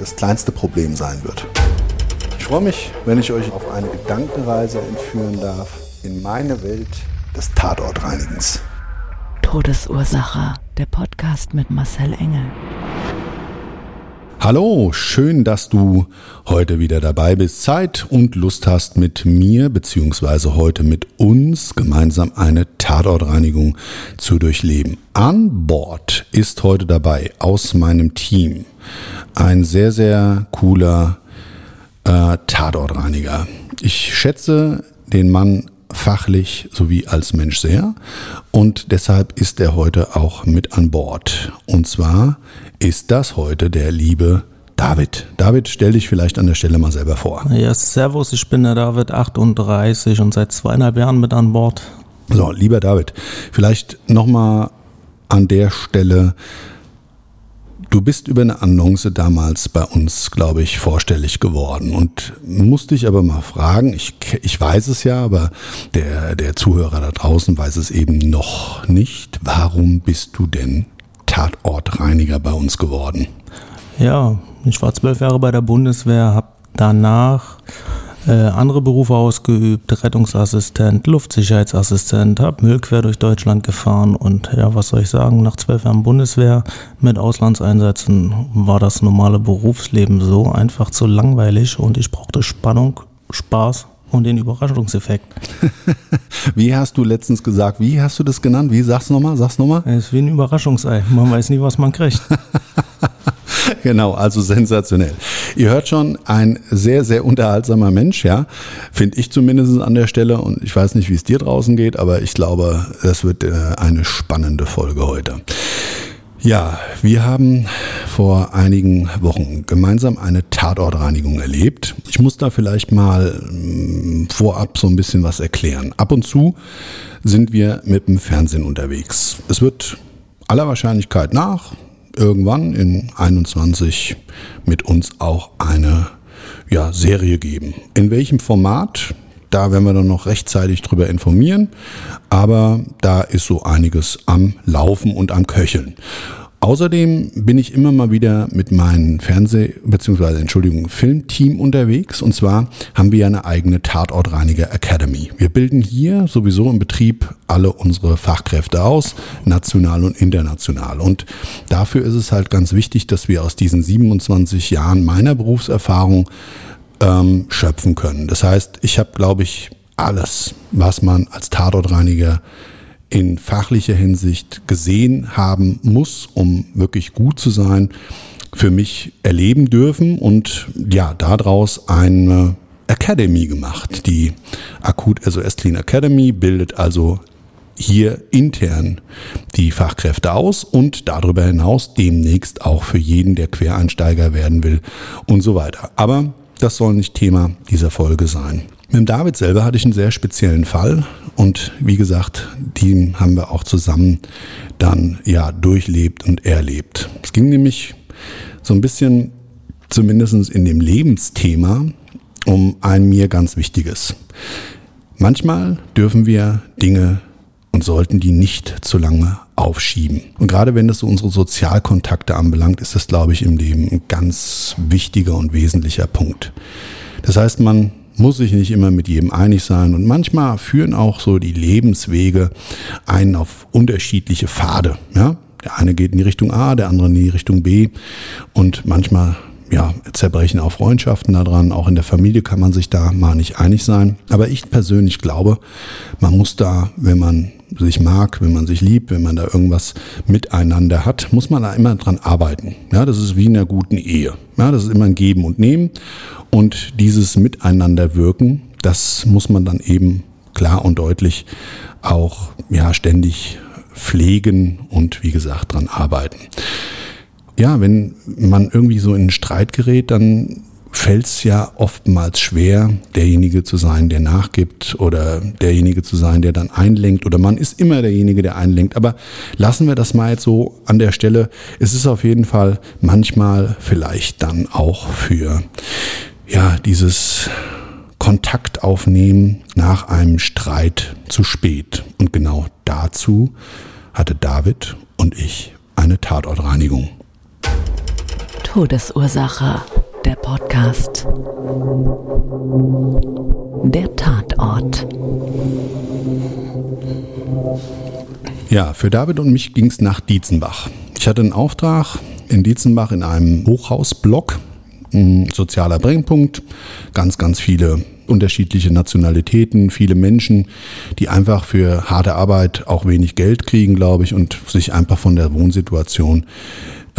das kleinste Problem sein wird. Ich freue mich, wenn ich euch auf eine Gedankenreise entführen darf in meine Welt des Tatortreinigens. Todesursache. Der Podcast mit Marcel Engel. Hallo, schön, dass du heute wieder dabei bist, Zeit und Lust hast, mit mir beziehungsweise heute mit uns gemeinsam eine Tatortreinigung zu durchleben. An Bord ist heute dabei aus meinem Team ein sehr, sehr cooler äh, Tatortreiniger. Ich schätze den Mann fachlich sowie als Mensch sehr und deshalb ist er heute auch mit an Bord. Und zwar ist das heute der liebe David. David, stell dich vielleicht an der Stelle mal selber vor. Ja, servus, ich bin der David, 38 und seit zweieinhalb Jahren mit an Bord. So, lieber David, vielleicht nochmal an der Stelle, Du bist über eine Annonce damals bei uns, glaube ich, vorstellig geworden und musste dich aber mal fragen, ich, ich weiß es ja, aber der, der Zuhörer da draußen weiß es eben noch nicht. Warum bist du denn Tatortreiniger bei uns geworden? Ja, ich war zwölf Jahre bei der Bundeswehr, habe danach äh, andere Berufe ausgeübt, Rettungsassistent, Luftsicherheitsassistent, habe Müll quer durch Deutschland gefahren und ja, was soll ich sagen, nach zwölf Jahren Bundeswehr mit Auslandseinsätzen war das normale Berufsleben so einfach zu langweilig und ich brauchte Spannung, Spaß und den Überraschungseffekt. wie hast du letztens gesagt, wie hast du das genannt? Wie sagst du nochmal? Sag's nochmal? Es ist wie ein Überraschungsei. Man weiß nie, was man kriegt. genau, also sensationell. Ihr hört schon, ein sehr, sehr unterhaltsamer Mensch, ja. Finde ich zumindest an der Stelle. Und ich weiß nicht, wie es dir draußen geht, aber ich glaube, das wird äh, eine spannende Folge heute. Ja, wir haben vor einigen Wochen gemeinsam eine Tatortreinigung erlebt. Ich muss da vielleicht mal mm, vorab so ein bisschen was erklären. Ab und zu sind wir mit dem Fernsehen unterwegs. Es wird aller Wahrscheinlichkeit nach irgendwann in 21 mit uns auch eine ja, Serie geben. In welchem Format? Da werden wir dann noch rechtzeitig drüber informieren. Aber da ist so einiges am Laufen und am Köcheln. Außerdem bin ich immer mal wieder mit meinem Fernseh- bzw. Entschuldigung, Filmteam unterwegs. Und zwar haben wir eine eigene Tatortreiniger Academy. Wir bilden hier sowieso im Betrieb alle unsere Fachkräfte aus, national und international. Und dafür ist es halt ganz wichtig, dass wir aus diesen 27 Jahren meiner Berufserfahrung ähm, schöpfen können. Das heißt, ich habe, glaube ich, alles, was man als Tatortreiniger in fachlicher Hinsicht gesehen haben muss, um wirklich gut zu sein, für mich erleben dürfen und ja, daraus eine Academy gemacht. Die Akut SOS Clean Academy bildet also hier intern die Fachkräfte aus und darüber hinaus demnächst auch für jeden, der Quereinsteiger werden will und so weiter. Aber das soll nicht Thema dieser Folge sein. Mit dem David selber hatte ich einen sehr speziellen Fall und wie gesagt, die haben wir auch zusammen dann ja durchlebt und erlebt. Es ging nämlich so ein bisschen, zumindest in dem Lebensthema, um ein mir ganz wichtiges. Manchmal dürfen wir Dinge und sollten die nicht zu lange aufschieben. Und gerade wenn es so unsere Sozialkontakte anbelangt, ist das, glaube ich, im Leben ein ganz wichtiger und wesentlicher Punkt. Das heißt, man muss sich nicht immer mit jedem einig sein und manchmal führen auch so die Lebenswege einen auf unterschiedliche Pfade. Ja? Der eine geht in die Richtung A, der andere in die Richtung B und manchmal ja, zerbrechen auch Freundschaften daran. Auch in der Familie kann man sich da mal nicht einig sein. Aber ich persönlich glaube, man muss da, wenn man sich mag, wenn man sich liebt, wenn man da irgendwas miteinander hat, muss man da immer dran arbeiten. Ja, das ist wie in einer guten Ehe. Ja, das ist immer ein Geben und Nehmen. Und dieses Miteinander wirken, das muss man dann eben klar und deutlich auch ja ständig pflegen und wie gesagt dran arbeiten. Ja, wenn man irgendwie so in einen Streit gerät, dann fällt es ja oftmals schwer, derjenige zu sein, der nachgibt oder derjenige zu sein, der dann einlenkt oder man ist immer derjenige, der einlenkt. Aber lassen wir das mal jetzt so an der Stelle. Es ist auf jeden Fall manchmal vielleicht dann auch für ja, dieses Kontakt aufnehmen nach einem Streit zu spät. Und genau dazu hatte David und ich eine Tatortreinigung. Todesursache, der Podcast. Der Tatort. Ja, für David und mich ging es nach Dietzenbach. Ich hatte einen Auftrag in Dietzenbach in einem Hochhausblock, ein sozialer Brennpunkt, ganz, ganz viele unterschiedliche Nationalitäten, viele Menschen, die einfach für harte Arbeit auch wenig Geld kriegen, glaube ich, und sich einfach von der Wohnsituation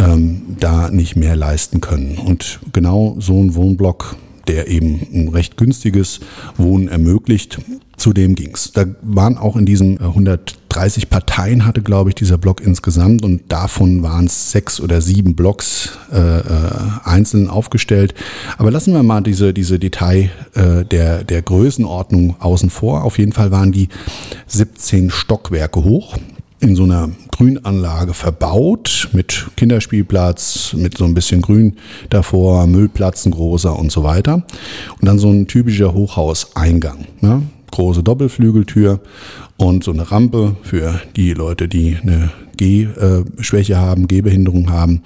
ähm, da nicht mehr leisten können. Und genau so ein Wohnblock, der eben ein recht günstiges Wohnen ermöglicht, zu dem ging's. Da waren auch in diesen 130 Parteien hatte, glaube ich, dieser Block insgesamt und davon waren es sechs oder sieben Blocks äh, äh, einzeln aufgestellt. Aber lassen wir mal diese, diese Detail äh, der, der Größenordnung außen vor. Auf jeden Fall waren die 17 Stockwerke hoch in so einer Grünanlage verbaut mit Kinderspielplatz, mit so ein bisschen Grün davor, Müllplatz ein großer und so weiter. Und dann so ein typischer Hochhauseingang. Ne? Große Doppelflügeltür und so eine Rampe für die Leute, die eine Gehschwäche haben, Gehbehinderung haben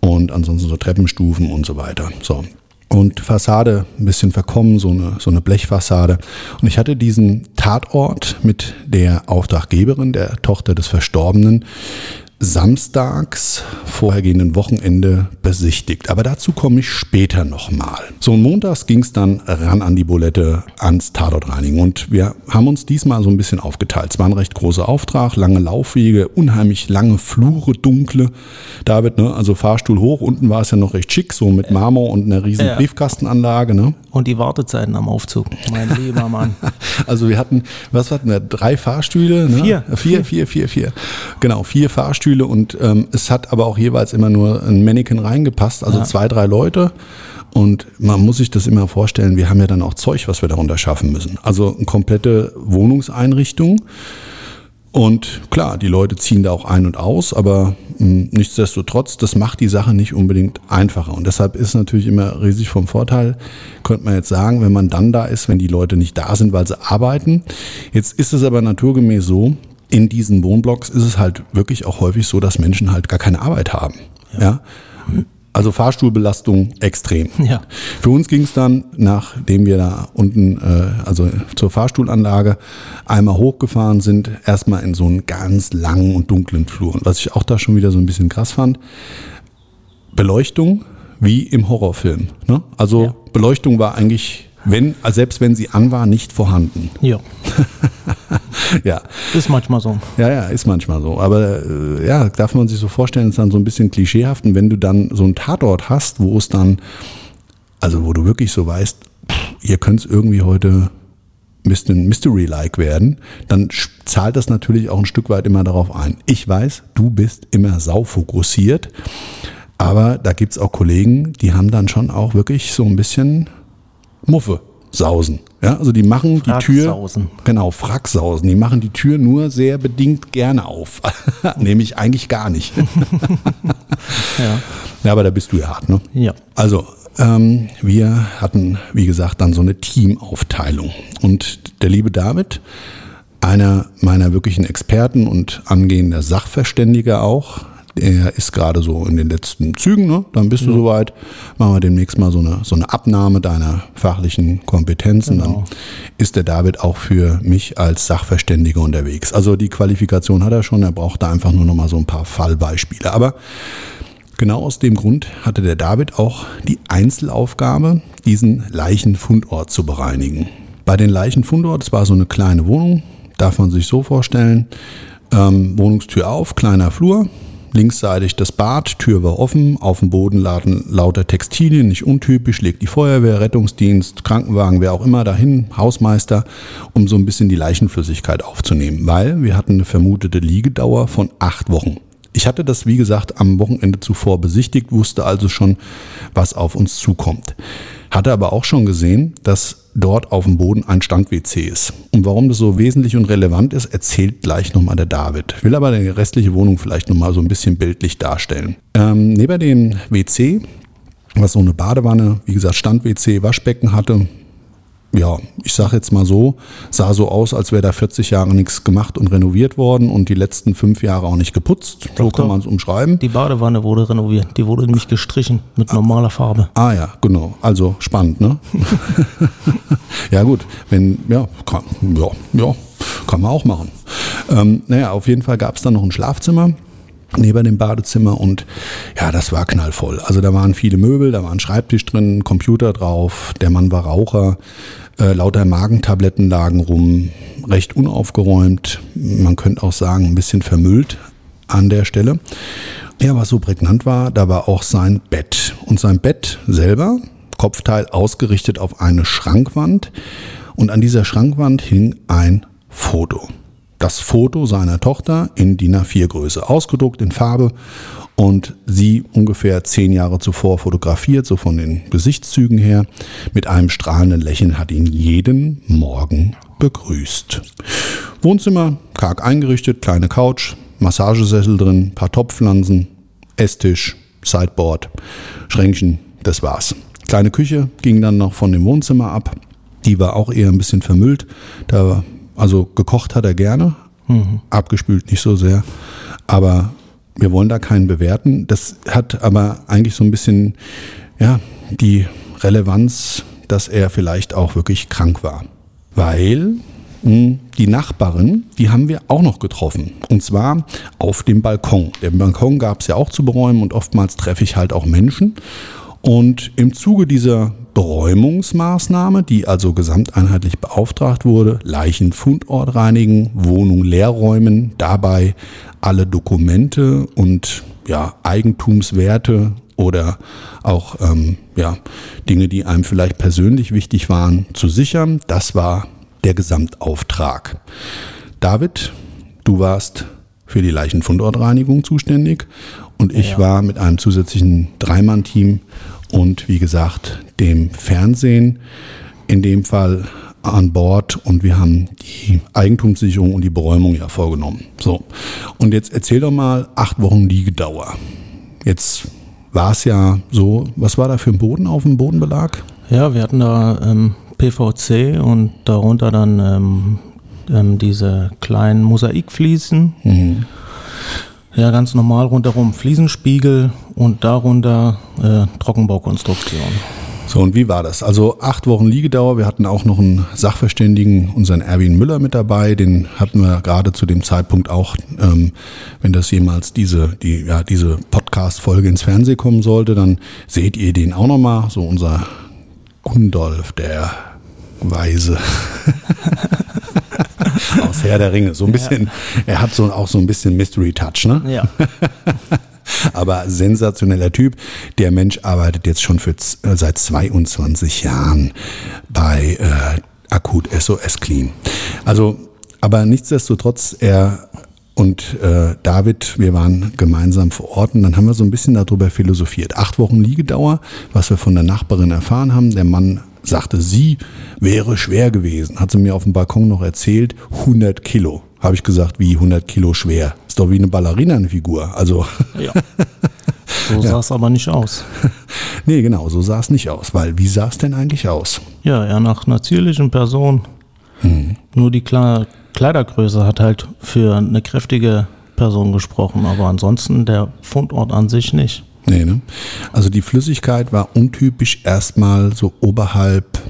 und ansonsten so Treppenstufen und so weiter. So, und Fassade ein bisschen verkommen, so eine, so eine Blechfassade. Und ich hatte diesen Tatort mit der Auftraggeberin, der Tochter des Verstorbenen, samstags vorhergehenden Wochenende besichtigt. Aber dazu komme ich später nochmal. So, und montags ging es dann ran an die Bulette ans Tatortreinigen. Und wir haben uns diesmal so ein bisschen aufgeteilt. Es war ein recht großer Auftrag, lange Laufwege, unheimlich lange Flure, dunkle. David, ne, also Fahrstuhl hoch, unten war es ja noch recht schick, so mit Marmor und einer riesen Ja. Briefkastenanlage. Ne? Und die Wartezeiten am Aufzug, mein lieber Mann. Also wir hatten, was hatten wir, drei Fahrstühle? Ne? Vier. Vier, vier, vier, vier. Genau, vier Fahrstühle und ähm, es hat aber auch jeweils immer nur ein Mannequin reingepasst, also Ja. zwei, drei Leute. Und man muss sich das immer vorstellen, wir haben ja dann auch Zeug, was wir darunter schaffen müssen. Also eine komplette Wohnungseinrichtung. Und klar, die Leute ziehen da auch ein und aus, aber mh, nichtsdestotrotz, das macht die Sache nicht unbedingt einfacher. Und deshalb ist natürlich immer riesig vom Vorteil, könnte man jetzt sagen, wenn man dann da ist, wenn die Leute nicht da sind, weil sie arbeiten. Jetzt ist es aber naturgemäß so, in diesen Wohnblocks ist es halt wirklich auch häufig so, dass Menschen halt gar keine Arbeit haben. Ja. Also Fahrstuhlbelastung extrem. Ja. Für uns ging es dann, nachdem wir da unten, äh, also zur Fahrstuhlanlage, einmal hochgefahren sind, erstmal in so einen ganz langen und dunklen Flur. Und was ich auch da schon wieder so ein bisschen krass fand, Beleuchtung wie im Horrorfilm. Ne? Also Ja. Beleuchtung war eigentlich, wenn, also selbst wenn sie an war, nicht vorhanden. Ja, Ja. ist manchmal so. Ja, ja, ist manchmal so. Aber äh, ja, darf man sich so vorstellen, ist dann so ein bisschen klischeehaft. Und wenn du dann so einen Tatort hast, wo es dann, also wo du wirklich so weißt, pff, ihr könnt es irgendwie heute ein Mystery-like werden, dann zahlt das natürlich auch ein Stück weit immer darauf ein. Ich weiß, du bist immer saufokussiert, aber da gibt's auch Kollegen, die haben dann schon auch wirklich so ein bisschen Muffe. Sausen. Ja, also die machen die Tür. Fracksausen. Genau, Fracksausen. Die machen die Tür nur sehr bedingt gerne auf. Nämlich eigentlich gar nicht. Ja. ja, aber da bist du ja hart, ne? Ja. Also, ähm, wir hatten, wie gesagt, dann so eine Teamaufteilung. Und der liebe David, einer meiner wirklichen Experten und angehender Sachverständiger auch, der ist gerade so in den letzten Zügen, ne? Dann bist du soweit. Machen wir demnächst mal so eine, so eine Abnahme deiner fachlichen Kompetenzen. Dann Genau. ist der David auch für mich als Sachverständiger unterwegs. Also die Qualifikation hat er schon, er braucht da einfach nur noch mal so ein paar Fallbeispiele. Aber genau aus dem Grund hatte der David auch die Einzelaufgabe, diesen Leichenfundort zu bereinigen. Bei den Leichenfundort, es war so eine kleine Wohnung, darf man sich so vorstellen, ähm, Wohnungstür auf, kleiner Flur, linksseitig das Bad, Tür war offen, auf dem Boden laden lauter Textilien, nicht untypisch, legt die Feuerwehr, Rettungsdienst, Krankenwagen, wer auch immer dahin, Hausmeister, um so ein bisschen die Leichenflüssigkeit aufzunehmen, weil wir hatten eine vermutete Liegedauer von acht Wochen. Ich hatte das, wie gesagt, am Wochenende zuvor besichtigt, wusste also schon, was auf uns zukommt. Hatte aber auch schon gesehen, dass dort auf dem Boden ein Stand-WC ist. Und warum das so wesentlich und relevant ist, erzählt gleich nochmal der David. Will aber die restliche Wohnung vielleicht nochmal so ein bisschen bildlich darstellen. Ähm, neben dem WC, was so eine Badewanne, wie gesagt, Stand-WC, Waschbecken hatte, ja, ich sage jetzt mal so, sah so aus, als wäre da 40 Jahre nichts gemacht und renoviert worden und die letzten fünf Jahre auch nicht geputzt. So Doch, kann doch. man es umschreiben. Die Badewanne wurde renoviert. Die wurde nämlich gestrichen mit normaler Farbe. Ah ja, genau. Also spannend, ne? ja gut, wenn, ja, kann, ja, ja, kann man auch machen. Ähm, naja, auf jeden Fall gab es dann noch ein Schlafzimmer neben dem Badezimmer und ja, das war knallvoll. Also da waren viele Möbel, da war ein Schreibtisch drin, Computer drauf, der Mann war Raucher, äh, lauter Magentabletten lagen rum, recht unaufgeräumt, man könnte auch sagen ein bisschen vermüllt an der Stelle. Ja, was so prägnant war, da war auch sein Bett. Und sein Bett selber, Kopfteil ausgerichtet auf eine Schrankwand. Und an dieser Schrankwand hing ein Foto. Das Foto seiner Tochter in DIN A4-Größe, ausgedruckt in Farbe und sie ungefähr zehn Jahre zuvor fotografiert, so von den Gesichtszügen her, mit einem strahlenden Lächeln hat ihn jeden Morgen begrüßt. Wohnzimmer, karg eingerichtet, kleine Couch, Massagesessel drin, paar Topfpflanzen, Esstisch, Sideboard, Schränkchen, das war's. Kleine Küche ging dann noch von dem Wohnzimmer ab. Die war auch eher ein bisschen vermüllt. Da, also gekocht hat er gerne, abgespült nicht so sehr. Aber wir wollen da keinen bewerten. Das hat aber eigentlich so ein bisschen ja, die Relevanz, dass er vielleicht auch wirklich krank war. Weil mh, die Nachbarin, die haben wir auch noch getroffen. Und zwar auf dem Balkon. Den Balkon gab es ja auch zu beräumen und oftmals treffe ich halt auch Menschen. Und im Zuge dieser Beräumungsmaßnahme, die also gesamteinheitlich beauftragt wurde, Leichenfundort reinigen, Wohnung leerräumen, dabei alle Dokumente und ja, Eigentumswerte oder auch ähm, ja, Dinge, die einem vielleicht persönlich wichtig waren, zu sichern. Das war der Gesamtauftrag. David, du warst für die Leichenfundortreinigung zuständig und ich Ja. war mit einem zusätzlichen Dreimann-Team und wie gesagt dem Fernsehen in dem Fall an Bord und wir haben die Eigentumssicherung und die Beräumung ja vorgenommen. So, und jetzt erzähl doch mal, acht Wochen Liegedauer. Jetzt war es ja so, was war da für ein Boden auf dem Bodenbelag? Ja, wir hatten da ähm, PVC und darunter dann ähm, ähm, diese kleinen Mosaikfliesen. Mhm. Ja, ganz normal rundherum Fliesenspiegel und darunter äh, Trockenbaukonstruktion. So, und wie war das? Also acht Wochen Liegedauer. Wir hatten auch noch einen Sachverständigen, unseren Erwin Müller mit dabei. Den hatten wir gerade zu dem Zeitpunkt auch, ähm, wenn das jemals diese, die, ja, diese Podcast-Folge ins Fernsehen kommen sollte, dann seht ihr den auch nochmal. So unser Gundolf, der Weise. Aus Herr der Ringe. So ein bisschen, er hat so auch so ein bisschen Mystery Touch, ne? Ja, Aber sensationeller Typ. Der Mensch arbeitet jetzt schon für, äh, seit 22 Jahren bei äh, Akut SOS Clean. Also, aber nichtsdestotrotz, er und äh, David, wir waren gemeinsam vor Ort und dann haben wir so ein bisschen darüber philosophiert. Acht Wochen Liegedauer, was wir von der Nachbarin erfahren haben. Der Mann sagte, sie wäre schwer gewesen. Hat sie mir auf dem Balkon noch erzählt, 100 Kilo. Habe ich gesagt, wie 100 Kilo schwer. Ist doch wie eine Ballerina eine Figur. Also ja. So sah es aber nicht aus. Nee, genau, so sah es nicht aus. Weil, wie sah es denn eigentlich aus? Ja, eher nach einer zierlichen Person. Nur die Kle Kleidergröße hat halt für eine kräftige Person gesprochen, aber ansonsten der Fundort an sich nicht. Nee, ne? Also die Flüssigkeit war untypisch erstmal so oberhalb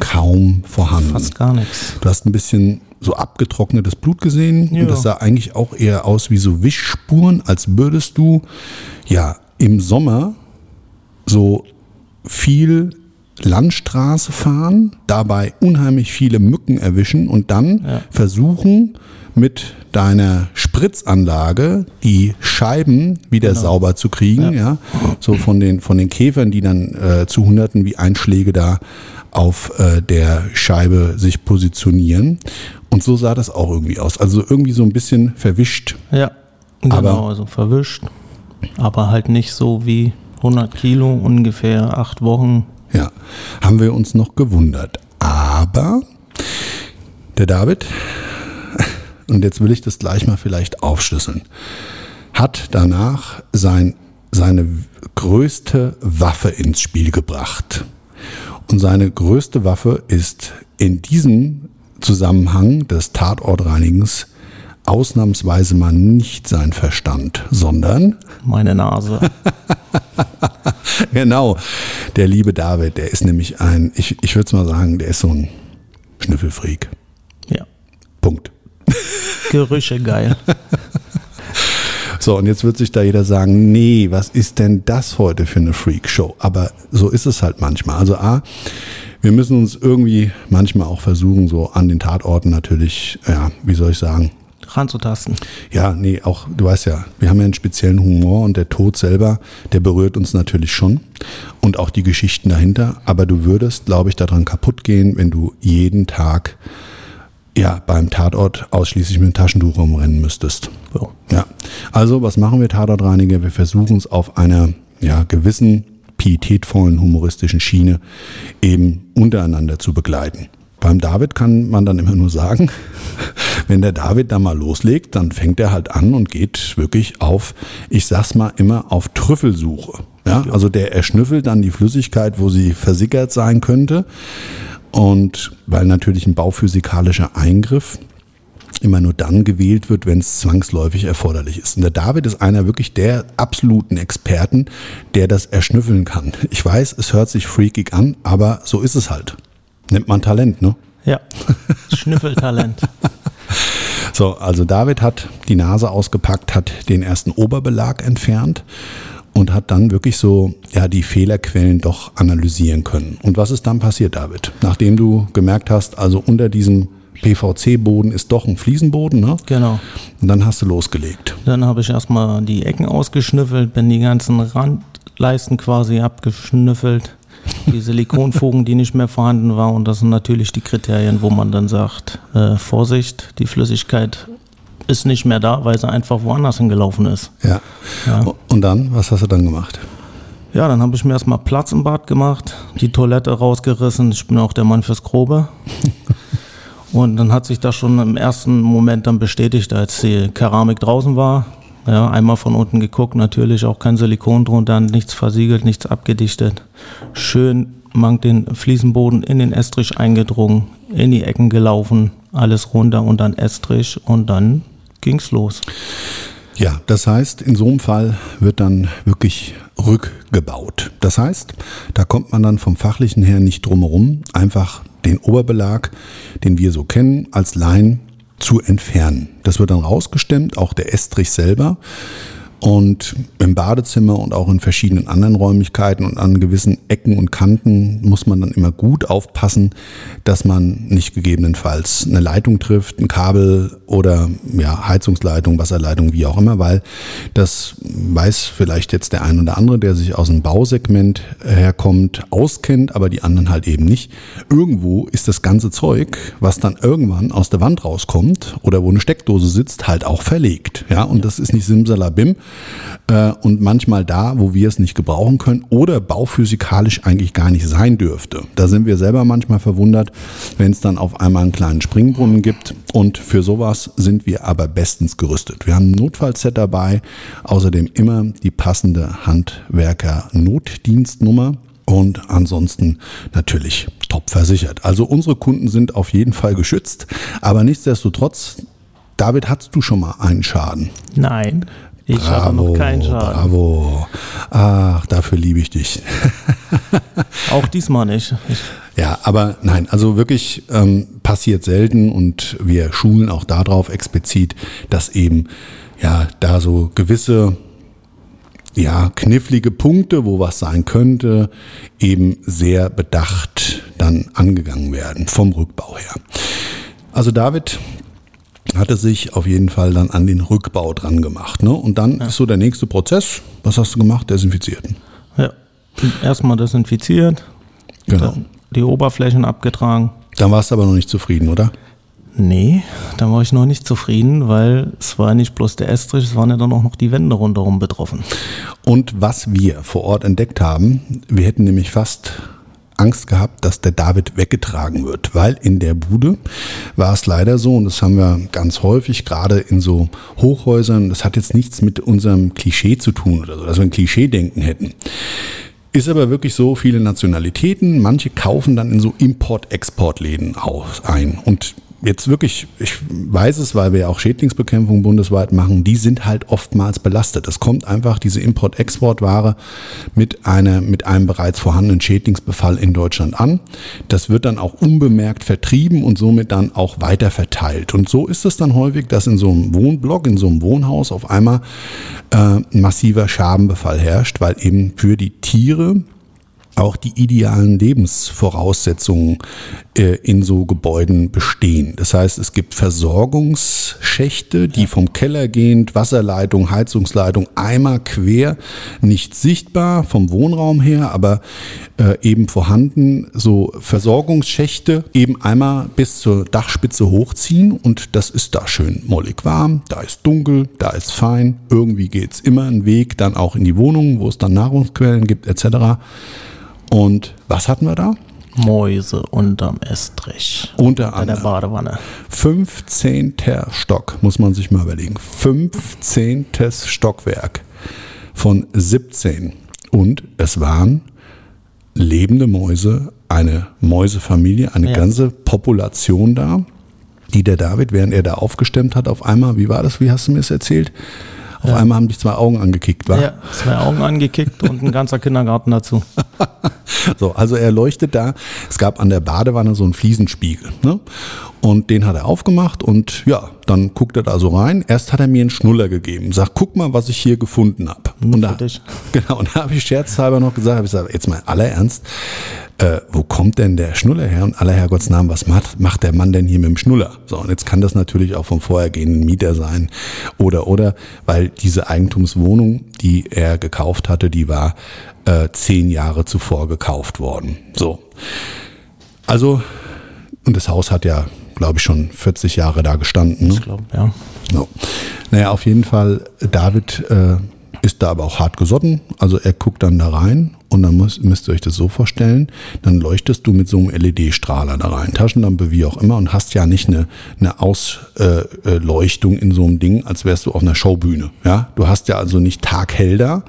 kaum vorhanden. Fast gar nichts. Du hast ein bisschen so abgetrocknetes Blut gesehen Ja. und das sah eigentlich auch eher aus wie so Wischspuren, als würdest du ja im Sommer so viel Landstraße fahren, dabei unheimlich viele Mücken erwischen und dann Ja. versuchen mit deiner Spritzanlage die Scheiben wieder sauber zu kriegen, ja. So von den, von den Käfern, die dann äh, zu Hunderten wie Einschläge da auf äh, der Scheibe sich positionieren. Und so sah das auch irgendwie aus. Also irgendwie so ein bisschen verwischt. Ja, genau, Aber- also verwischt. Aber halt nicht so wie 100 Kilo, ungefähr acht Wochen. Ja, haben wir uns noch gewundert. Aber der David, und jetzt will ich das gleich mal vielleicht aufschlüsseln, hat danach sein, seine größte Waffe ins Spiel gebracht. Und seine größte Waffe ist in diesem Zusammenhang des Tatortreinigens ausnahmsweise mal nicht sein Verstand, sondern Meine Nase. Genau, der liebe David, der ist nämlich ein, ich, ich würde es mal sagen, der ist so ein Schnüffelfreak. ja. Punkt. Gerüche geil. So, und jetzt wird sich da jeder sagen, nee, was ist denn das heute für eine Freakshow? Aber so ist es halt manchmal. Also A, wir müssen uns irgendwie manchmal auch versuchen, so an den Tatorten natürlich, ja, wie soll ich sagen, Ranzutasten. Ja, nee, auch, du weißt ja, wir haben ja einen speziellen Humor und der Tod selber, der berührt uns natürlich schon. Und auch die Geschichten dahinter. Aber du würdest, glaube ich, daran kaputt gehen, wenn du jeden Tag ja, beim Tatort ausschließlich mit dem Taschentuch rumrennen müsstest. So. Ja. Also, was machen wir Tatortreiniger? Wir versuchen es auf einer ja, gewissen pietätvollen humoristischen Schiene eben untereinander zu begleiten. Beim David kann man dann immer nur sagen, wenn der David da mal loslegt, dann fängt er halt an und geht wirklich auf, ich sag's mal immer, auf Trüffelsuche. Ja, also der erschnüffelt dann die Flüssigkeit, wo sie versickert sein könnte. Und weil natürlich ein bauphysikalischer Eingriff immer nur dann gewählt wird, wenn es zwangsläufig erforderlich ist. Und der David ist einer wirklich der absoluten Experten, der das erschnüffeln kann. Ich weiß, es hört sich freakig an, aber so ist es halt. Nennt man Talent, ne? Ja. Schnüffeltalent. So, also David hat die Nase ausgepackt, hat den ersten Oberbelag entfernt und hat dann wirklich so ja die Fehlerquellen doch analysieren können. Und was ist dann passiert, David? Nachdem du gemerkt hast, also unter diesem PVC-Boden ist doch ein Fliesenboden, ne? Genau. Und dann hast du losgelegt. Dann habe ich erstmal die Ecken ausgeschnüffelt, bin die ganzen Randleisten quasi abgeschnüffelt. Die Silikonfugen, die nicht mehr vorhanden waren. Und das sind natürlich die Kriterien, wo man dann sagt, äh, Vorsicht, die Flüssigkeit ist nicht mehr da, weil sie einfach woanders hingelaufen ist. Ja. Ja. Und dann, was hast du dann gemacht? Ja, dann habe ich mir erstmal Platz im Bad gemacht, die Toilette rausgerissen. Ich bin auch der Mann fürs Grobe. Und dann hat sich das schon im ersten Moment dann bestätigt, als die Keramik draußen war. Ja, einmal von unten geguckt, natürlich auch kein Silikon drunter, nichts versiegelt, nichts abgedichtet. Schön mank den Fliesenboden in den Estrich eingedrungen, in die Ecken gelaufen, alles runter und dann Estrich und dann ging's los. Ja, das heißt, in so einem Fall wird dann wirklich rückgebaut. Das heißt, da kommt man dann vom fachlichen her nicht drum herum, einfach den Oberbelag, den wir so kennen, als Laien zu entfernen. Das wird dann rausgestemmt, auch der Estrich selber. Und im Badezimmer und auch in verschiedenen anderen Räumlichkeiten und an gewissen Ecken und Kanten muss man dann immer gut aufpassen, dass man nicht gegebenenfalls eine Leitung trifft, ein Kabel oder ja, Heizungsleitung, Wasserleitung, wie auch immer, weil das weiß vielleicht jetzt der ein oder andere, der sich aus dem Bausegment herkommt, auskennt, aber die anderen halt eben nicht. Irgendwo ist das ganze Zeug, was dann irgendwann aus der Wand rauskommt oder wo eine Steckdose sitzt, halt auch verlegt. Ja, und das ist nicht Simsalabim. Äh, und manchmal da, wo wir es nicht gebrauchen können oder bauphysikalisch eigentlich gar nicht sein dürfte. Da sind wir selber manchmal verwundert, wenn es dann auf einmal einen kleinen Springbrunnen gibt. Und für sowas sind wir aber bestens gerüstet. Wir haben ein Notfallset dabei, außerdem immer die passende Handwerker-Notdienstnummer. Und ansonsten natürlich top versichert. Also unsere Kunden sind auf jeden Fall geschützt. Aber nichtsdestotrotz, David, hattest du schon mal einen Schaden? Nein, ich habe noch keinen Schaden. Bravo. Ach, dafür liebe ich dich. Auch diesmal nicht. Ich, Ja, aber nein, also wirklich ähm, passiert selten und wir schulen auch darauf explizit, dass eben ja da so gewisse ja, knifflige Punkte, wo was sein könnte, eben sehr bedacht dann angegangen werden vom Rückbau her. Also David hatte sich auf jeden Fall dann an den Rückbau dran gemacht. Ne? Und dann ja. ist so der nächste Prozess. Was hast du gemacht? Desinfizierten. Ja, erstmal desinfiziert, genau. die Oberflächen abgetragen. Dann warst du aber noch nicht zufrieden, oder? Nee, da war ich noch nicht zufrieden, weil es war nicht bloß der Estrich, es waren ja dann auch noch die Wände rundherum betroffen. Und was wir vor Ort entdeckt haben, wir hätten nämlich fast Angst gehabt, dass der David weggetragen wird, weil in der Bude war es leider so, und das haben wir ganz häufig, gerade in so Hochhäusern, das hat jetzt nichts mit unserem Klischee zu tun oder so, dass wir ein Klischee-Denken hätten. Ist aber wirklich so, viele Nationalitäten, manche kaufen dann in so Import-Export-Läden ein. Und jetzt wirklich, ich weiß es, weil wir ja auch Schädlingsbekämpfung bundesweit machen, die sind halt oftmals belastet. Es kommt einfach diese Import-Export-Ware mit, einer, mit einem bereits vorhandenen Schädlingsbefall in Deutschland an. Das wird dann auch unbemerkt vertrieben und somit dann auch weiter verteilt. Und so ist es dann häufig, dass in so einem Wohnblock, in so einem Wohnhaus auf einmal äh, massiver Schabenbefall herrscht, weil eben für die Tiere auch die idealen Lebensvoraussetzungen äh, in so Gebäuden bestehen. Das heißt, es gibt Versorgungsschächte, die vom Keller gehend, Wasserleitung, Heizungsleitung, einmal quer, nicht sichtbar vom Wohnraum her, aber äh, eben vorhanden, so Versorgungsschächte eben einmal bis zur Dachspitze hochziehen und das ist da schön mollig warm, da ist dunkel, da ist fein, irgendwie geht's immer einen Weg dann auch in die Wohnungen, wo es dann Nahrungsquellen gibt etc. Und was hatten wir da? Mäuse unterm Estrich. Unter anderem. der Badewanne. 15. Stock, muss man sich mal überlegen. 15. Stockwerk von 17. Und es waren lebende Mäuse, eine Mäusefamilie, eine ja. ganze Population da, die der David, während er da aufgestemmt hat, auf einmal, wie war das, wie hast du mir es erzählt? Auf ja. einmal haben dich zwei Augen angekickt, war? Ja, zwei Augen angekickt und ein ganzer Kindergarten dazu. so, also er leuchtet da. Es gab an der Badewanne so einen Fliesenspiegel. Ne? Und den hat er aufgemacht und ja, dann guckt er da so rein. Erst hat er mir einen Schnuller gegeben. Sagt, guck mal, was ich hier gefunden habe. Und da, genau, und da habe ich scherzhalber noch gesagt, habe ich gesagt, jetzt mal aller Ernst, äh, wo kommt denn der Schnuller her? Und aller Herrgottsnamen, was macht, macht der Mann denn hier mit dem Schnuller? So, und jetzt kann das natürlich auch vom vorhergehenden Mieter sein oder, oder, weil diese Eigentumswohnung, die er gekauft hatte, die war äh, zehn Jahre zuvor gekauft worden. So. Also, und das Haus hat ja, glaube ich, schon 40 Jahre da gestanden. Ne? Ich glaube, ja. So. Naja, auf jeden Fall, David äh, ist da aber auch hart gesotten. Also er guckt dann da rein und dann müsst, müsst ihr euch das so vorstellen, dann leuchtest du mit so einem LED-Strahler da rein, Taschenlampe, wie auch immer, und hast ja nicht eine, eine Ausleuchtung äh, in so einem Ding, als wärst du auf einer Showbühne. Ja? Du hast ja also nicht taghell da,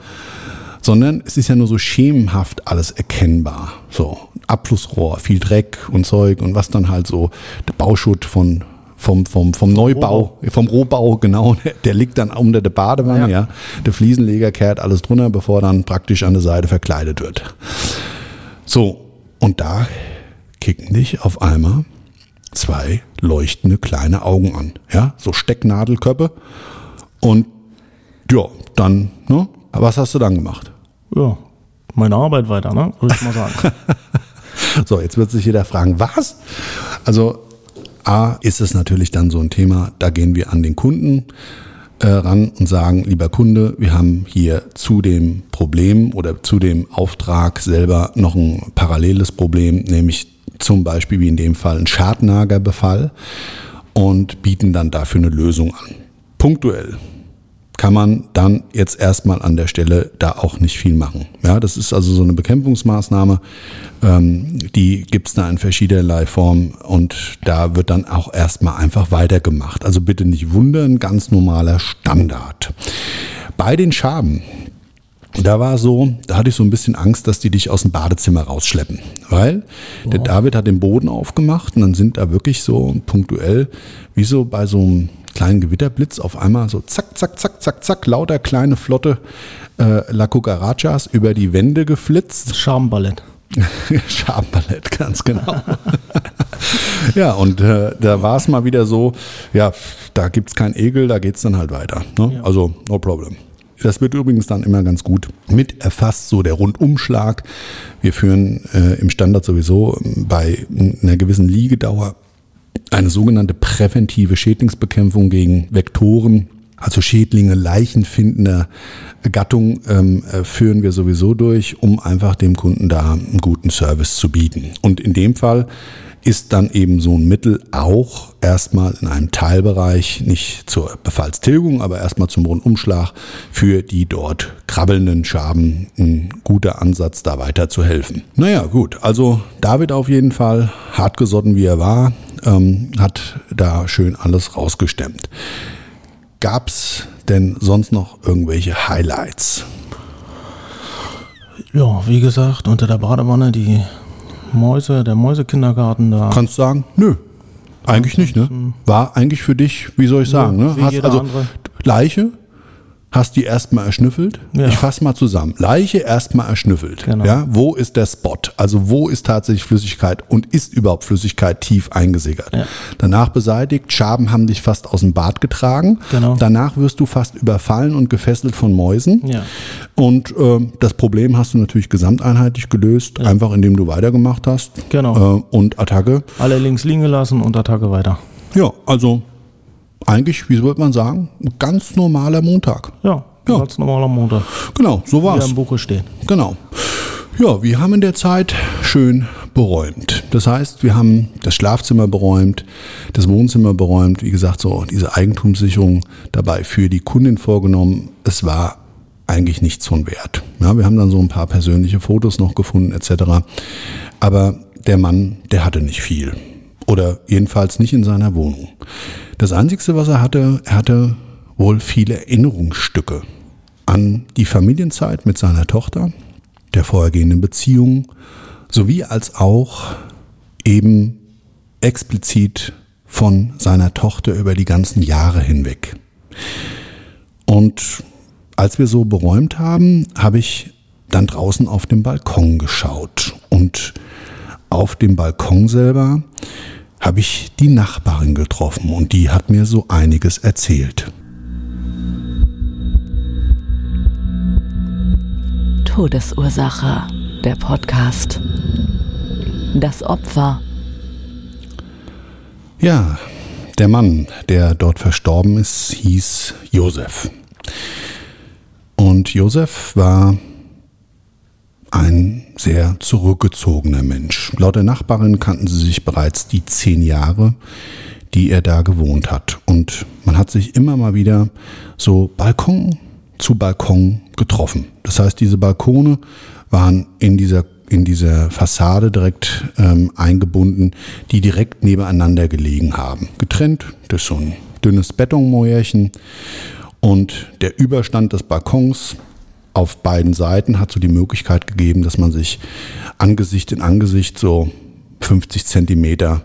sondern es ist ja nur so schemenhaft alles erkennbar. So, Abflussrohr, viel Dreck und Zeug und was dann halt so der Bauschutt von vom, vom, vom Neubau, Rohbau. vom Rohbau, genau, der liegt dann unter der Badewanne, ja. ja. Der Fliesenleger kehrt alles drunter, bevor dann praktisch an der Seite verkleidet wird. So, und da kicken dich auf einmal zwei leuchtende kleine Augen an. Ja, so Stecknadelköpfe. Und ja, dann, ne? Was hast du dann gemacht? Ja, meine Arbeit weiter, ne? Würde ich mal sagen. so, jetzt wird sich jeder fragen, was? Also A ist es natürlich dann so ein Thema, da gehen wir an den Kunden äh, ran und sagen, lieber Kunde, wir haben hier zu dem Problem oder zu dem Auftrag selber noch ein paralleles Problem, nämlich zum Beispiel wie in dem Fall ein Schadnagerbefall und bieten dann dafür eine Lösung an. Punktuell kann man dann jetzt erstmal an der Stelle da auch nicht viel machen. Ja, das ist also so eine Bekämpfungsmaßnahme, ähm, die gibt's da in verschiedenerlei Formen und da wird dann auch erstmal einfach weitergemacht. Also bitte nicht wundern, ganz normaler Standard. Bei den Schaben, da war so, da hatte ich so ein bisschen Angst, dass die dich aus dem Badezimmer rausschleppen. Weil wow. der David hat den Boden aufgemacht und dann sind da wirklich so punktuell, wie so bei so einem kleinen Gewitterblitz auf einmal so zack, zack, zack, zack, zack, lauter kleine flotte äh, La Cucarachas über die Wände geflitzt. Schamballett. Schamballett, ganz genau. ja, und äh, da war es mal wieder so, ja, da gibt es keinen Egel, da geht es dann halt weiter. Ne? Ja. Also, no problem. Das wird übrigens dann immer ganz gut mit erfasst, so der Rundumschlag. Wir führen äh, im Standard sowieso bei einer gewissen Liegedauer eine sogenannte präventive Schädlingsbekämpfung gegen Vektoren, also Schädlinge, leichenfindender Gattung ähm, äh, führen wir sowieso durch, um einfach dem Kunden da einen guten Service zu bieten. Und in dem Fall ist dann eben so ein Mittel auch erstmal in einem Teilbereich, nicht zur Befallstilgung, aber erstmal zum Rundumschlag für die dort krabbelnden Schaben ein guter Ansatz, da weiter zu helfen. Naja, gut, also David auf jeden Fall, hartgesotten wie er war, ähm, hat da schön alles rausgestemmt. Gab's denn sonst noch irgendwelche Highlights? Ja, wie gesagt, unter der Badewanne die Mäuse, der Mäusekindergarten da. Kannst du sagen? Nö. Eigentlich nicht, ne? War eigentlich für dich, wie soll ich sagen, ne? Hast also andere. Leiche, hast die erstmal erschnüffelt. Ja. Ich fasse mal zusammen. Leiche erstmal erschnüffelt. Genau. Ja, wo ist der Spot? Also wo ist tatsächlich Flüssigkeit und ist überhaupt Flüssigkeit tief eingesickert? Ja. Danach beseitigt, Schaben haben dich fast aus dem Bad getragen. Genau. Danach wirst du fast überfallen und gefesselt von Mäusen. Ja. Und ähm, das Problem hast du natürlich gesamteinheitlich gelöst, einfach indem du weitergemacht hast. Genau. Äh, und Attacke. Alle links liegen gelassen und Attacke weiter. Ja, also eigentlich, wie sollte man sagen, ein ganz normaler Montag. Ja, Ja. ganz normaler Montag. Genau, so Wie war's. im Buche stehen. Genau. Ja, wir haben in der Zeit schön beräumt. Das heißt, wir haben das Schlafzimmer beräumt, das Wohnzimmer beräumt, wie gesagt, so diese Eigentumssicherung dabei für die Kundin vorgenommen. Es war eigentlich nichts von Wert. Ja, wir haben dann so ein paar persönliche Fotos noch gefunden etc. Aber der Mann, der hatte nicht viel. Oder jedenfalls nicht in seiner Wohnung. Das Einzige, was er hatte, er hatte wohl viele Erinnerungsstücke an die Familienzeit mit seiner Tochter, der vorhergehenden Beziehung, sowie als auch eben explizit von seiner Tochter über die ganzen Jahre hinweg. Und als wir so beräumt haben, habe ich dann draußen auf dem Balkon geschaut. Und auf dem Balkon selber habe ich die Nachbarin getroffen und die hat mir so einiges erzählt. Todesursache, der Podcast. Das Opfer. Ja, der Mann, der dort verstorben ist, hieß Josef. Und Josef war ein sehr zurückgezogener Mensch. Laut der Nachbarin kannten sie sich bereits die zehn Jahre, die er da gewohnt hat. Und man hat sich immer mal wieder so Balkon zu Balkon getroffen. Das heißt, diese Balkone waren in dieser, in dieser Fassade direkt ähm, eingebunden, die direkt nebeneinander gelegen haben. Getrennt durch so ein dünnes Betonmäuerchen. Und der Überstand des Balkons auf beiden Seiten hat so die Möglichkeit gegeben, dass man sich Angesicht in Angesicht so 50 Zentimeter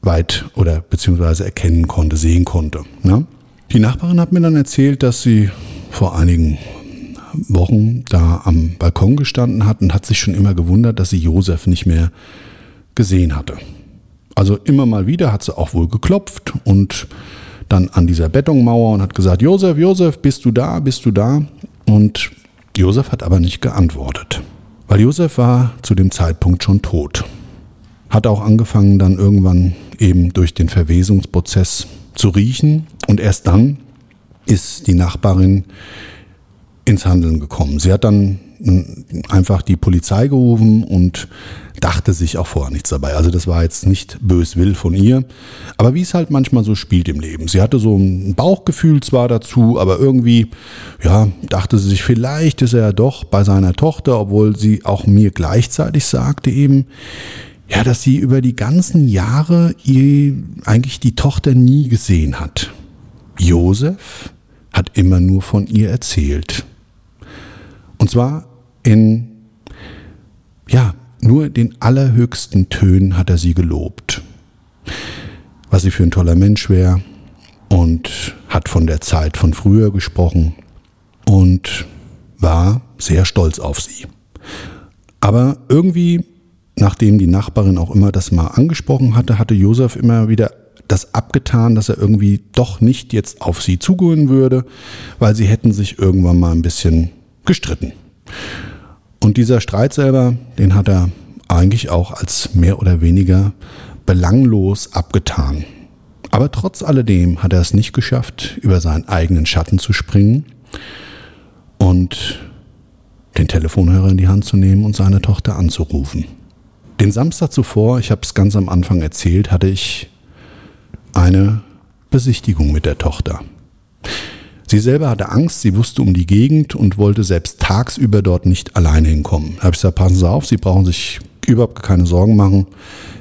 weit oder beziehungsweise erkennen konnte, sehen konnte. Ne? Die Nachbarin hat mir dann erzählt, dass sie vor einigen Wochen da am Balkon gestanden hat und hat sich schon immer gewundert, dass sie Josef nicht mehr gesehen hatte. Also immer mal wieder hat sie auch wohl geklopft und dann an dieser Betonmauer und hat gesagt, Josef, Josef, bist du da, bist du da? Und Josef hat aber nicht geantwortet, weil Josef war zu dem Zeitpunkt schon tot. Hat auch angefangen dann irgendwann eben durch den Verwesungsprozess zu riechen und erst dann ist die Nachbarin ins Handeln gekommen. Sie hat dann einfach die Polizei gerufen und dachte sich auch vorher nichts dabei. Also das war jetzt nicht böswill von ihr, aber wie es halt manchmal so spielt im Leben. Sie hatte so ein Bauchgefühl zwar dazu, aber irgendwie, ja, dachte sie sich, vielleicht ist er ja doch bei seiner Tochter, obwohl sie auch mir gleichzeitig sagte eben, ja, dass sie über die ganzen Jahre eigentlich die Tochter nie gesehen hat. Josef hat immer nur von ihr erzählt. Und zwar in, ja, nur den allerhöchsten Tönen hat er sie gelobt. Was sie für ein toller Mensch wäre und hat von der Zeit von früher gesprochen und war sehr stolz auf sie. Aber irgendwie, nachdem die Nachbarin auch immer das mal angesprochen hatte, hatte Josef immer wieder das abgetan, dass er irgendwie doch nicht jetzt auf sie zugehen würde, weil sie hätten sich irgendwann mal ein bisschen gestritten. Und dieser Streit selber, den hat er eigentlich auch als mehr oder weniger belanglos abgetan. Aber trotz alledem hat er es nicht geschafft, über seinen eigenen Schatten zu springen und den Telefonhörer in die Hand zu nehmen und seine Tochter anzurufen. Den Samstag zuvor, ich habe es ganz am Anfang erzählt, hatte ich eine Besichtigung mit der Tochter. Sie selber hatte Angst, sie wusste um die Gegend und wollte selbst tagsüber dort nicht alleine hinkommen. Da habe ich gesagt, passen Sie auf, Sie brauchen sich überhaupt keine Sorgen machen.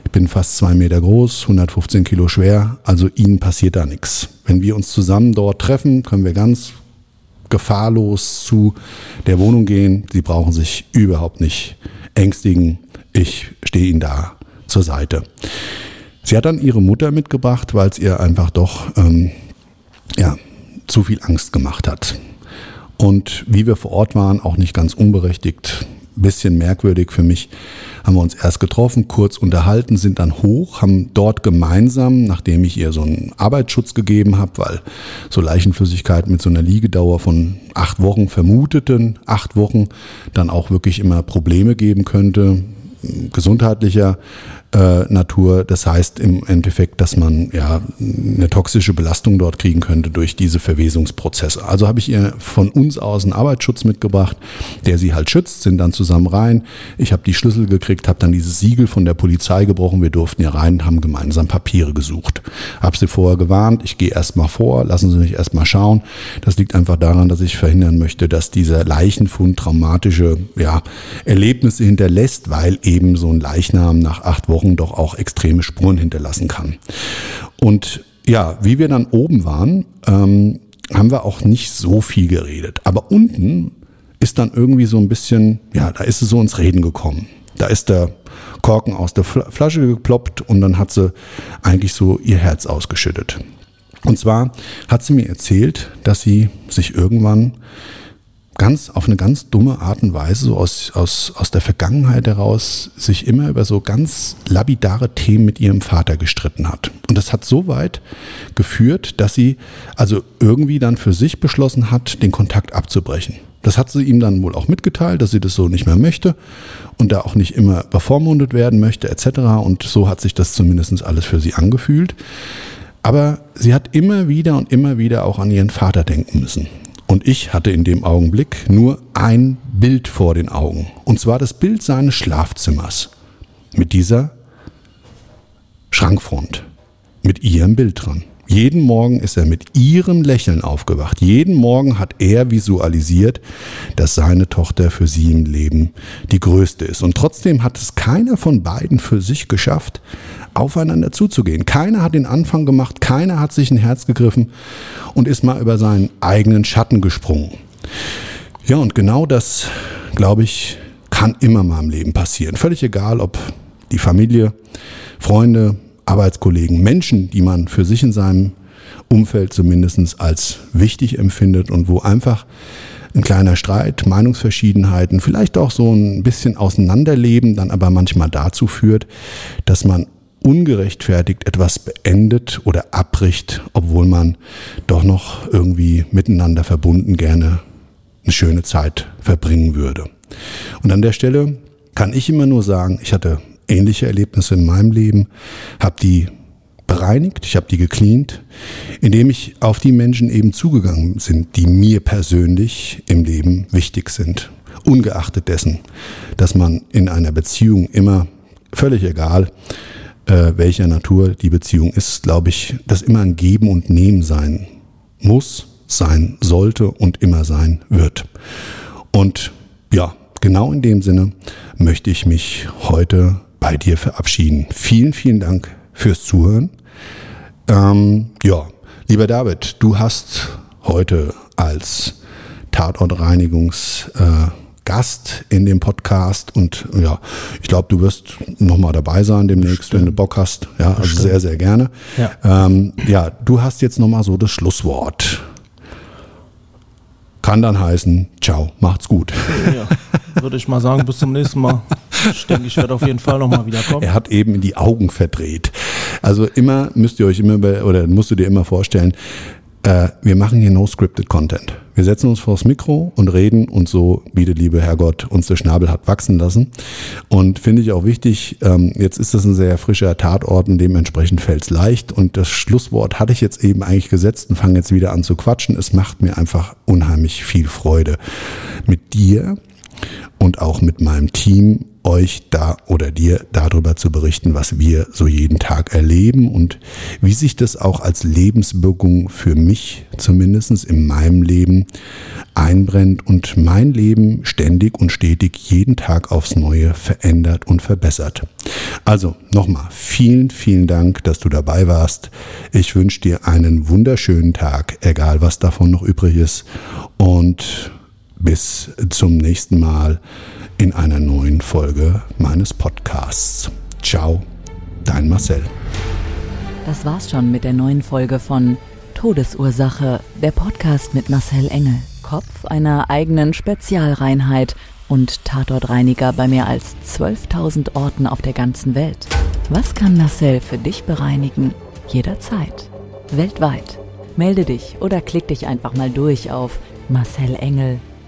Ich bin fast zwei Meter groß, 115 Kilo schwer, also Ihnen passiert da nichts. Wenn wir uns zusammen dort treffen, können wir ganz gefahrlos zu der Wohnung gehen. Sie brauchen sich überhaupt nicht ängstigen. Ich stehe Ihnen da zur Seite. Sie hat dann ihre Mutter mitgebracht, weil es ihr einfach doch ähm, ja, zu viel Angst gemacht hat. Und wie wir vor Ort waren, auch nicht ganz unberechtigt, bisschen merkwürdig für mich, haben wir uns erst getroffen, kurz unterhalten, sind dann hoch, haben dort gemeinsam, nachdem ich ihr so einen Arbeitsschutz gegeben habe, weil so Leichenflüssigkeit mit so einer Liegedauer von acht Wochen vermuteten, acht Wochen dann auch wirklich immer Probleme geben könnte, gesundheitlicher äh, Natur. Das heißt im Endeffekt, dass man ja eine toxische Belastung dort kriegen könnte durch diese Verwesungsprozesse. Also habe ich ihr von uns aus einen Arbeitsschutz mitgebracht, der sie halt schützt, sind dann zusammen rein. Ich habe die Schlüssel gekriegt, habe dann dieses Siegel von der Polizei gebrochen. Wir durften hier rein, haben gemeinsam Papiere gesucht. Habe sie vorher gewarnt, ich gehe erstmal vor, lassen Sie mich erstmal schauen. Das liegt einfach daran, dass ich verhindern möchte, dass dieser Leichenfund traumatische ja, Erlebnisse hinterlässt, weil eben so ein Leichnam nach acht Wochen Wochen doch auch extreme Spuren hinterlassen kann. Und ja, wie wir dann oben waren, ähm, haben wir auch nicht so viel geredet. Aber unten ist dann irgendwie so ein bisschen, ja, da ist es so ins Reden gekommen. Da ist der Korken aus der Flasche geploppt und dann hat sie eigentlich so ihr Herz ausgeschüttet. Und zwar hat sie mir erzählt, dass sie sich irgendwann ganz auf eine ganz dumme Art und Weise, so aus, aus, aus der Vergangenheit heraus, sich immer über so ganz labidare Themen mit ihrem Vater gestritten hat. Und das hat so weit geführt, dass sie also irgendwie dann für sich beschlossen hat, den Kontakt abzubrechen. Das hat sie ihm dann wohl auch mitgeteilt, dass sie das so nicht mehr möchte und da auch nicht immer bevormundet werden möchte etc. Und so hat sich das zumindest alles für sie angefühlt. Aber sie hat immer wieder und immer wieder auch an ihren Vater denken müssen. Und ich hatte in dem Augenblick nur ein Bild vor den Augen. Und zwar das Bild seines Schlafzimmers. Mit dieser Schrankfront. Mit ihrem Bild dran. Jeden Morgen ist er mit ihrem Lächeln aufgewacht. Jeden Morgen hat er visualisiert, dass seine Tochter für sie im Leben die größte ist. Und trotzdem hat es keiner von beiden für sich geschafft, aufeinander zuzugehen. Keiner hat den Anfang gemacht, keiner hat sich ein Herz gegriffen und ist mal über seinen eigenen Schatten gesprungen. Ja, und genau das, glaube ich, kann immer mal im Leben passieren. Völlig egal, ob die Familie, Freunde, Arbeitskollegen, Menschen, die man für sich in seinem Umfeld zumindest als wichtig empfindet und wo einfach ein kleiner Streit, Meinungsverschiedenheiten, vielleicht auch so ein bisschen Auseinanderleben dann aber manchmal dazu führt, dass man ungerechtfertigt etwas beendet oder abbricht, obwohl man doch noch irgendwie miteinander verbunden gerne eine schöne Zeit verbringen würde. Und an der Stelle kann ich immer nur sagen, ich hatte ähnliche Erlebnisse in meinem Leben, habe die bereinigt, ich habe die gecleant, indem ich auf die Menschen eben zugegangen sind, die mir persönlich im Leben wichtig sind. Ungeachtet dessen, dass man in einer Beziehung immer, völlig egal, äh, welcher Natur die Beziehung ist, glaube ich, dass immer ein Geben und Nehmen sein muss, sein sollte und immer sein wird. Und ja, genau in dem Sinne möchte ich mich heute bei dir verabschieden. Vielen, vielen Dank fürs Zuhören. Ähm, ja, lieber David, du hast heute als Tatortreinigungsgast äh, in dem Podcast und ja, ich glaube, du wirst nochmal dabei sein demnächst, Bestimmt. wenn du Bock hast. Ja, also Bestimmt. sehr, sehr gerne. Ja. Ähm, ja, du hast jetzt nochmal so das Schlusswort. Kann dann heißen, ciao, macht's gut. Ja, würde ich mal sagen, bis zum nächsten Mal. Ich denke, ich werde auf jeden Fall nochmal wiederkommen. Er hat eben in die Augen verdreht. Also immer müsst ihr euch immer oder musst du dir immer vorstellen, äh, wir machen hier no scripted Content. Wir setzen uns vors Mikro und reden und so, wie der liebe Herrgott uns der Schnabel hat wachsen lassen. Und finde ich auch wichtig, ähm, jetzt ist das ein sehr frischer Tatort und dementsprechend fällt es leicht. Und das Schlusswort hatte ich jetzt eben eigentlich gesetzt und fange jetzt wieder an zu quatschen. Es macht mir einfach unheimlich viel Freude mit dir und auch mit meinem Team euch da oder dir darüber zu berichten, was wir so jeden Tag erleben und wie sich das auch als Lebenswirkung für mich zumindest in meinem Leben einbrennt und mein Leben ständig und stetig jeden Tag aufs Neue verändert und verbessert. Also nochmal vielen, vielen Dank, dass du dabei warst. Ich wünsche dir einen wunderschönen Tag, egal was davon noch übrig ist und bis zum nächsten Mal in einer neuen Folge meines Podcasts. Ciao, dein Marcel. Das war's schon mit der neuen Folge von Todesursache, der Podcast mit Marcel Engel, Kopf einer eigenen Spezialreinheit und Tatortreiniger bei mehr als 12.000 Orten auf der ganzen Welt. Was kann Marcel für dich bereinigen? Jederzeit. Weltweit. Melde dich oder klick dich einfach mal durch auf